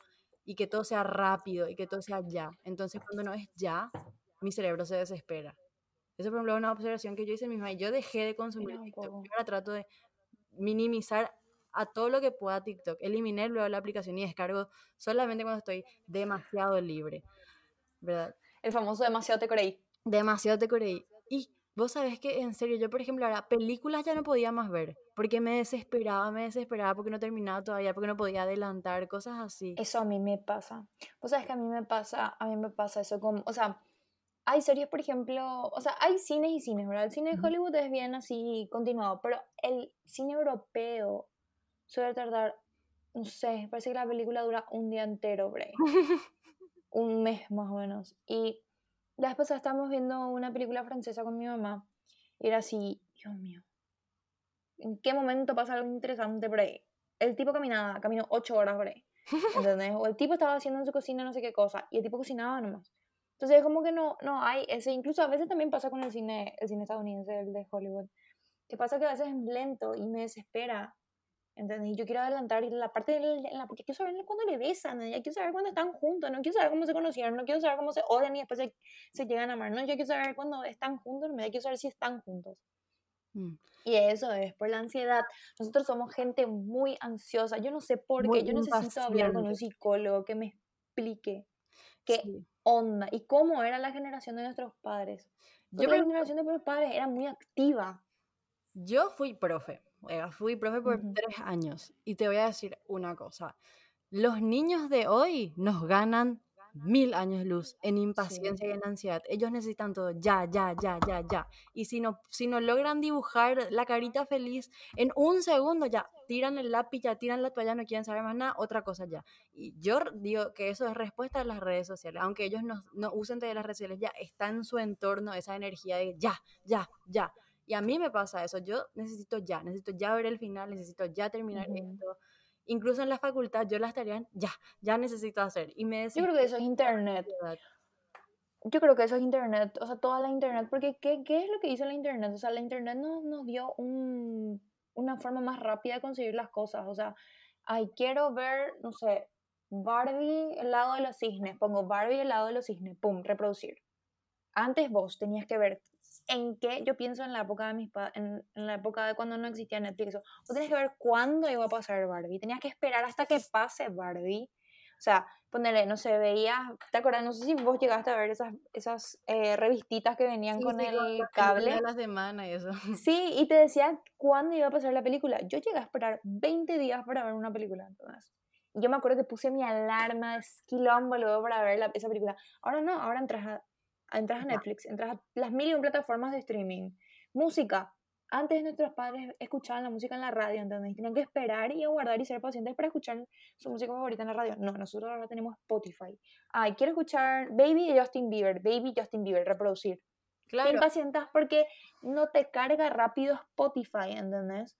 y que todo sea rápido y que todo sea ya. Entonces cuando no es ya, mi cerebro se desespera. Eso, por ejemplo, es una observación que yo hice misma y yo dejé de consumir TikTok. Yo ahora trato de minimizar a todo lo que pueda TikTok. Eliminé luego la aplicación y descargo solamente cuando estoy demasiado libre. ¿Verdad? El famoso demasiado te creí. Demasiado te creí. Y vos sabés que, en serio, yo, por ejemplo, ahora películas ya no podía más ver. Porque me desesperaba, me desesperaba porque no terminaba todavía, porque no podía adelantar, cosas así. Eso a mí me pasa. Vos sabés que a mí me pasa, a mí me pasa eso como, o sea, hay series, por ejemplo, o sea, hay cines y cines, ¿verdad? El cine de Hollywood es bien así continuado, pero el cine europeo suele tardar, no sé, parece que la película dura un día entero, Bray. un mes más o menos. Y la vez pasada estábamos viendo una película francesa con mi mamá y era así, Dios mío, ¿en qué momento pasa algo interesante por El tipo caminaba, caminó ocho horas ahí. ¿Entendés? O el tipo estaba haciendo en su cocina no sé qué cosa y el tipo cocinaba nomás. Entonces es como que no, no hay ese, incluso a veces también pasa con el cine, el cine estadounidense, el de Hollywood, que pasa que a veces es lento y me desespera ¿Entendés? Yo quiero adelantar y la parte de la, porque quiero saber cuándo le besan, ¿no? quiero saber cuándo están juntos, no quiero saber cómo se conocieron, no quiero saber cómo se odian y después se, llegan a amar, no, yo quiero saber cuándo están juntos, no, yo quiero saber si están juntos. Mm. Y eso es por la ansiedad. Nosotros somos gente muy ansiosa. Yo no sé por qué. Yo necesito hablar con un psicólogo que me explique qué onda y cómo era la generación de nuestros padres. Yo la generación de nuestros padres era muy activa. Yo fui profe fui profe por tres años y te voy a decir una cosa. Los niños de hoy nos ganan mil años luz en impaciencia y en ansiedad. Ellos necesitan todo ya, ya, ya, ya, ya. Y si no, si no logran dibujar la carita feliz en un segundo, ya tiran el lápiz, ya tiran la toalla, no quieren saber más nada, otra cosa ya. Y yo digo que eso es respuesta a las redes sociales. Aunque ellos no, no usen de las redes sociales, ya está en su entorno esa energía de ya, ya, ya. Y a mí me pasa eso, yo necesito ya, necesito ya ver el final, necesito ya terminar esto. Incluso en la facultad yo las tareas ya, ya necesito hacer. Y me yo creo que eso es internet. Yo creo que eso es internet, o sea, toda la internet, porque ¿qué, qué es lo que hizo la internet? O sea, la internet nos, nos dio un, una forma más rápida de conseguir las cosas. O sea, ay, quiero ver, no sé, Barbie, el lado de los cisnes, pongo Barbie, el lado de los cisnes, pum, reproducir. Antes vos tenías que ver en qué yo pienso en la época de mis en, en, la época de cuando no existía Netflix. O tienes que ver cuándo iba a pasar Barbie. Tenías que esperar hasta que pase Barbie. O sea, ponerle, no sé, veías, ¿te acuerdas? No sé si vos llegaste a ver esas, esas eh, revistitas que venían con el cable. De la semana y eso. Sí, y te decían cuándo iba a pasar la película. Yo llegué a esperar 20 días para ver una película, entonces. Yo me acuerdo que puse mi alarma de quilombo luego para ver la, esa película. Ahora no, ahora entras a, entras a Netflix, entras a las mil y un plataformas de streaming. Música, antes nuestros padres escuchaban la música en la radio, ¿entendés? Tenían que esperar y aguardar y ser pacientes para escuchar su música favorita en la radio. No, nosotros ahora tenemos Spotify. Ay, quiero escuchar Baby de Justin Bieber, Baby Justin Bieber, reproducir. Claro. Te impacientas porque no te carga rápido Spotify, ¿entendés?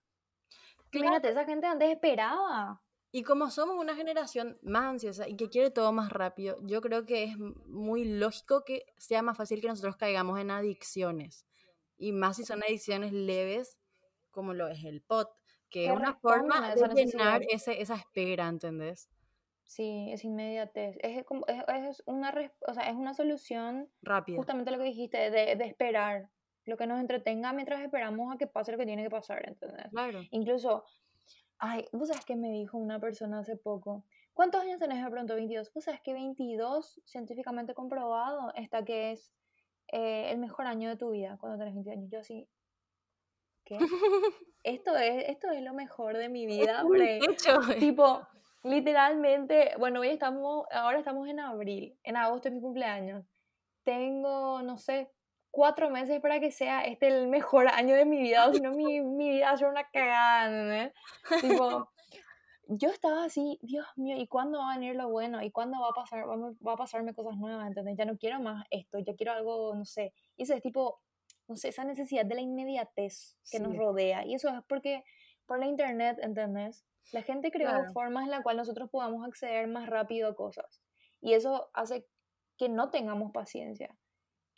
Imagínate, esa gente antes esperaba. Y como somos una generación más ansiosa y que quiere todo más rápido, yo creo que es muy lógico que sea más fácil que nosotros caigamos en adicciones y más si son adicciones leves, como lo es el pot, que es una forma de llenar ese, esa espera, ¿entendés? Sí, es inmediatez. Es, es, es, una, o sea, es una solución rápida. Justamente lo que dijiste, de, de, esperar. Lo que nos entretenga mientras esperamos a que pase lo que tiene que pasar, ¿entendés? Claro. Incluso, ay, vos sabes que me dijo una persona hace poco. ¿Cuántos años tenés de pronto? 22. Vos sabes que 22, científicamente comprobado, está que es eh, el mejor año de tu vida cuando tenés 20 años. Yo así, ¿qué? esto, es, esto es lo mejor de mi vida. tipo, literalmente, bueno, hoy estamos, ahora estamos en abril, en agosto es mi cumpleaños. Tengo, no sé, cuatro meses para que sea este el mejor año de mi vida, o si no mi, mi vida va a ser una cagada, Tipo, yo estaba así, Dios mío, ¿y cuándo va a venir lo bueno? ¿Y cuándo va a pasar, va, a pasarme cosas nuevas? ¿Entendés? Ya no quiero más esto, ya quiero algo, no sé. Y eso es tipo, no sé, esa necesidad de la inmediatez que nos rodea. Y eso es porque por la internet, ¿entendés? La gente creó formas en las cuales nosotros podamos acceder más rápido a cosas. Y eso hace que no tengamos paciencia.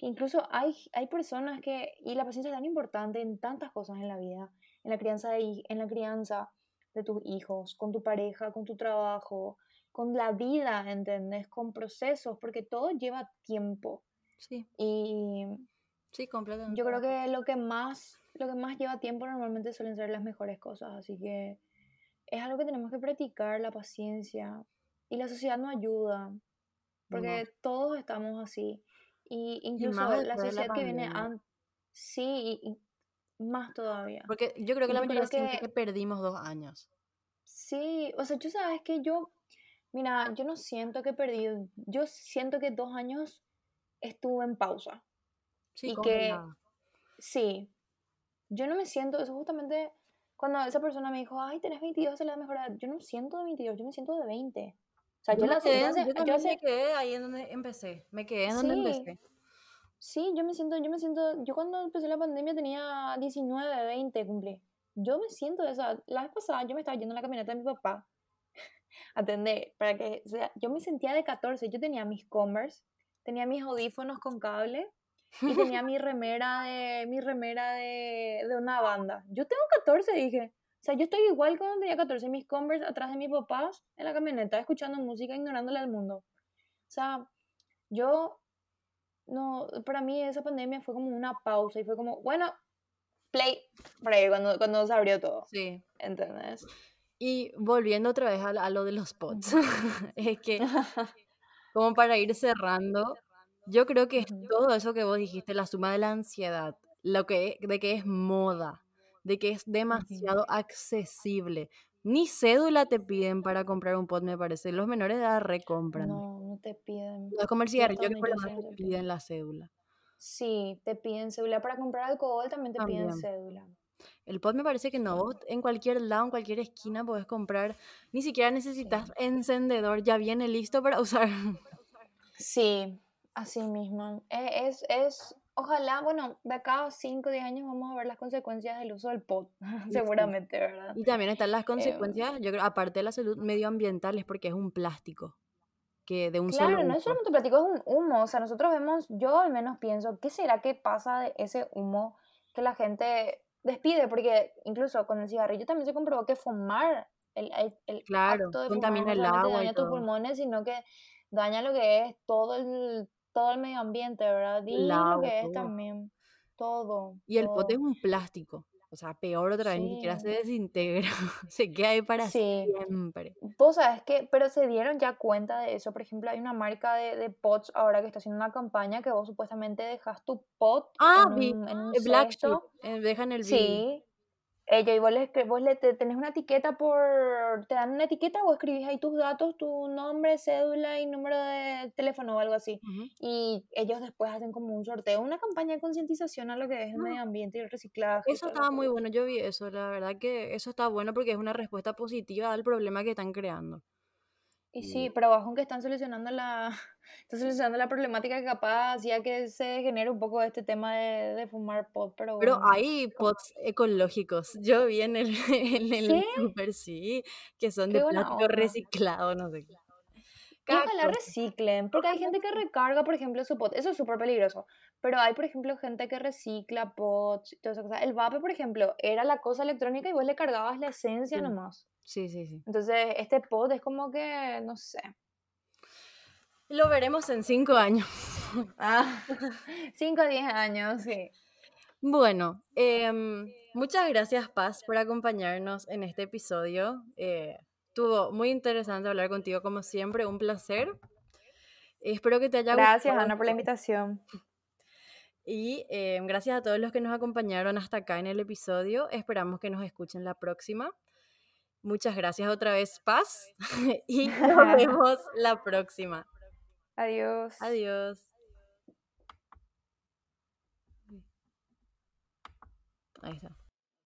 Que incluso hay, hay personas que, y la paciencia es tan importante en tantas cosas en la vida, en la crianza, de, en la crianza de tus hijos, con tu pareja, con tu trabajo, con la vida, ¿entendés? Con procesos, porque todo lleva tiempo. Sí. Y sí, completamente. Yo creo que lo que más lo que más lleva tiempo normalmente suelen ser las mejores cosas, así que es algo que tenemos que practicar, la paciencia. Y la sociedad no ayuda, porque todos estamos así. Y incluso la sociedad que viene antes, sí, y, más todavía. Porque yo creo que la mayoría siente que... perdimos dos años. Sí, o sea, yo sabes que yo, mira, yo no siento que perdí, yo siento que dos años estuve en pausa. Sí, y que, sí, yo no me siento, eso justamente cuando esa persona me dijo, ay, tenés 22, es la mejor edad, yo no siento de 22, yo me siento de 20. O sea, yo, la sé, yo, yo, me quedé ahí en donde empecé, me quedé en donde empecé. Sí, yo me siento, yo me siento, yo cuando empecé la pandemia tenía 19, 20 cumplí. Yo me siento esa, la vez pasada yo me estaba yendo en la camioneta de mi papá atender, para que, o sea, yo me sentía de 14, yo tenía mis Converse, tenía mis audífonos con cable y tenía mi remera de, mi remera de, de una banda. Yo tengo 14, dije. O sea, yo estoy igual cuando tenía 14, mis Converse atrás de mis papás en la camioneta, escuchando música, ignorándole al mundo. O sea, yo no, para mí esa pandemia fue como una pausa y fue como, bueno, play, para ahí cuando, cuando se abrió todo. Sí. ¿Entendés? Y volviendo otra vez a, lo de los pods, es que, como para ir cerrando, yo creo que es todo eso que vos dijiste, la suma de la ansiedad, lo que, de que es moda, de que es demasiado accesible. Ni cédula te piden para comprar un pot, me parece. Los menores de edad recompran. No, no te piden. No es como el cigarrillo que por te piden la cédula. Sí, te piden cédula. Para comprar alcohol también te piden cédula. El pot me parece que no. en cualquier lado, en cualquier esquina puedes comprar. Ni siquiera necesitas encendedor, ya viene listo para usar. Sí, así mismo. E, es, es, ojalá, bueno, de acá a 5 o 10 años vamos a ver las consecuencias del uso del pot, seguramente, ¿verdad? Y también están las em, consecuencias, yo creo, aparte de la salud medioambiental, es porque es un plástico. Que de un claro, no es solamente plástico, es un humo. O sea, nosotros vemos, yo al menos pienso, ¿qué será que pasa de ese humo que la gente despide? Porque incluso con el cigarrillo también se comprobó que fumar, el, el, claro, acto de contamina el agua. daña tus pulmones, sino que daña lo que es todo el todo el medio ambiente, ¿verdad? Y lo que es también todo. Y el pote es un plástico. O sea, peor otra vez, ni siquiera se desintegra, se queda ahí para Sí. siempre. Vos sabes que, pero se dieron ya cuenta de eso. Por ejemplo, hay una marca de, de pots ahora que está haciendo una campaña que vos supuestamente dejas tu pot Ah, en un, en un Black Sheep, eh, dejan el. Sí. Ella, y vos le, vos le te- tenés una etiqueta por. Te dan una etiqueta o escribís ahí tus datos, tu nombre, cédula y número de teléfono o algo así. Y ellos después hacen como un sorteo, una campaña de concientización a lo que es el Ah. medio ambiente y el reciclaje. Eso estaba muy bueno, yo vi eso, la verdad que eso está bueno porque es una respuesta positiva al problema que están creando. Y sí, pero abajo que están solucionando la, están solucionando la problemática que capaz hacía que se genere un poco este tema de, de fumar pot, pero Pero bueno. hay pots ecológicos, yo vi en el, en el ¿Sí? súper, sí, que son Qué de plástico onda. reciclado, no sé qué. Y ojalá reciclen, porque hay gente que recarga, por ejemplo, su pot. Eso es súper peligroso. Pero hay, por ejemplo, gente que recicla pots y todas esas cosas. El vape, por ejemplo, era la cosa electrónica y vos le cargabas la esencia Sí. nomás. Sí, sí, sí. Entonces, este pot es como que, no sé. Lo veremos en cinco años. Ah, 5 o 10 años, sí. Bueno, em, muchas gracias Paz por acompañarnos en este episodio. Eh, estuvo muy interesante hablar contigo como siempre, un placer. Espero que te haya Gracias, gustado Ana, por la invitación. y em, gracias a todos los que nos acompañaron hasta acá en el episodio. Esperamos que nos escuchen la próxima. Muchas gracias otra vez Paz y nos vemos la próxima. Adiós. Adiós. Ahí está.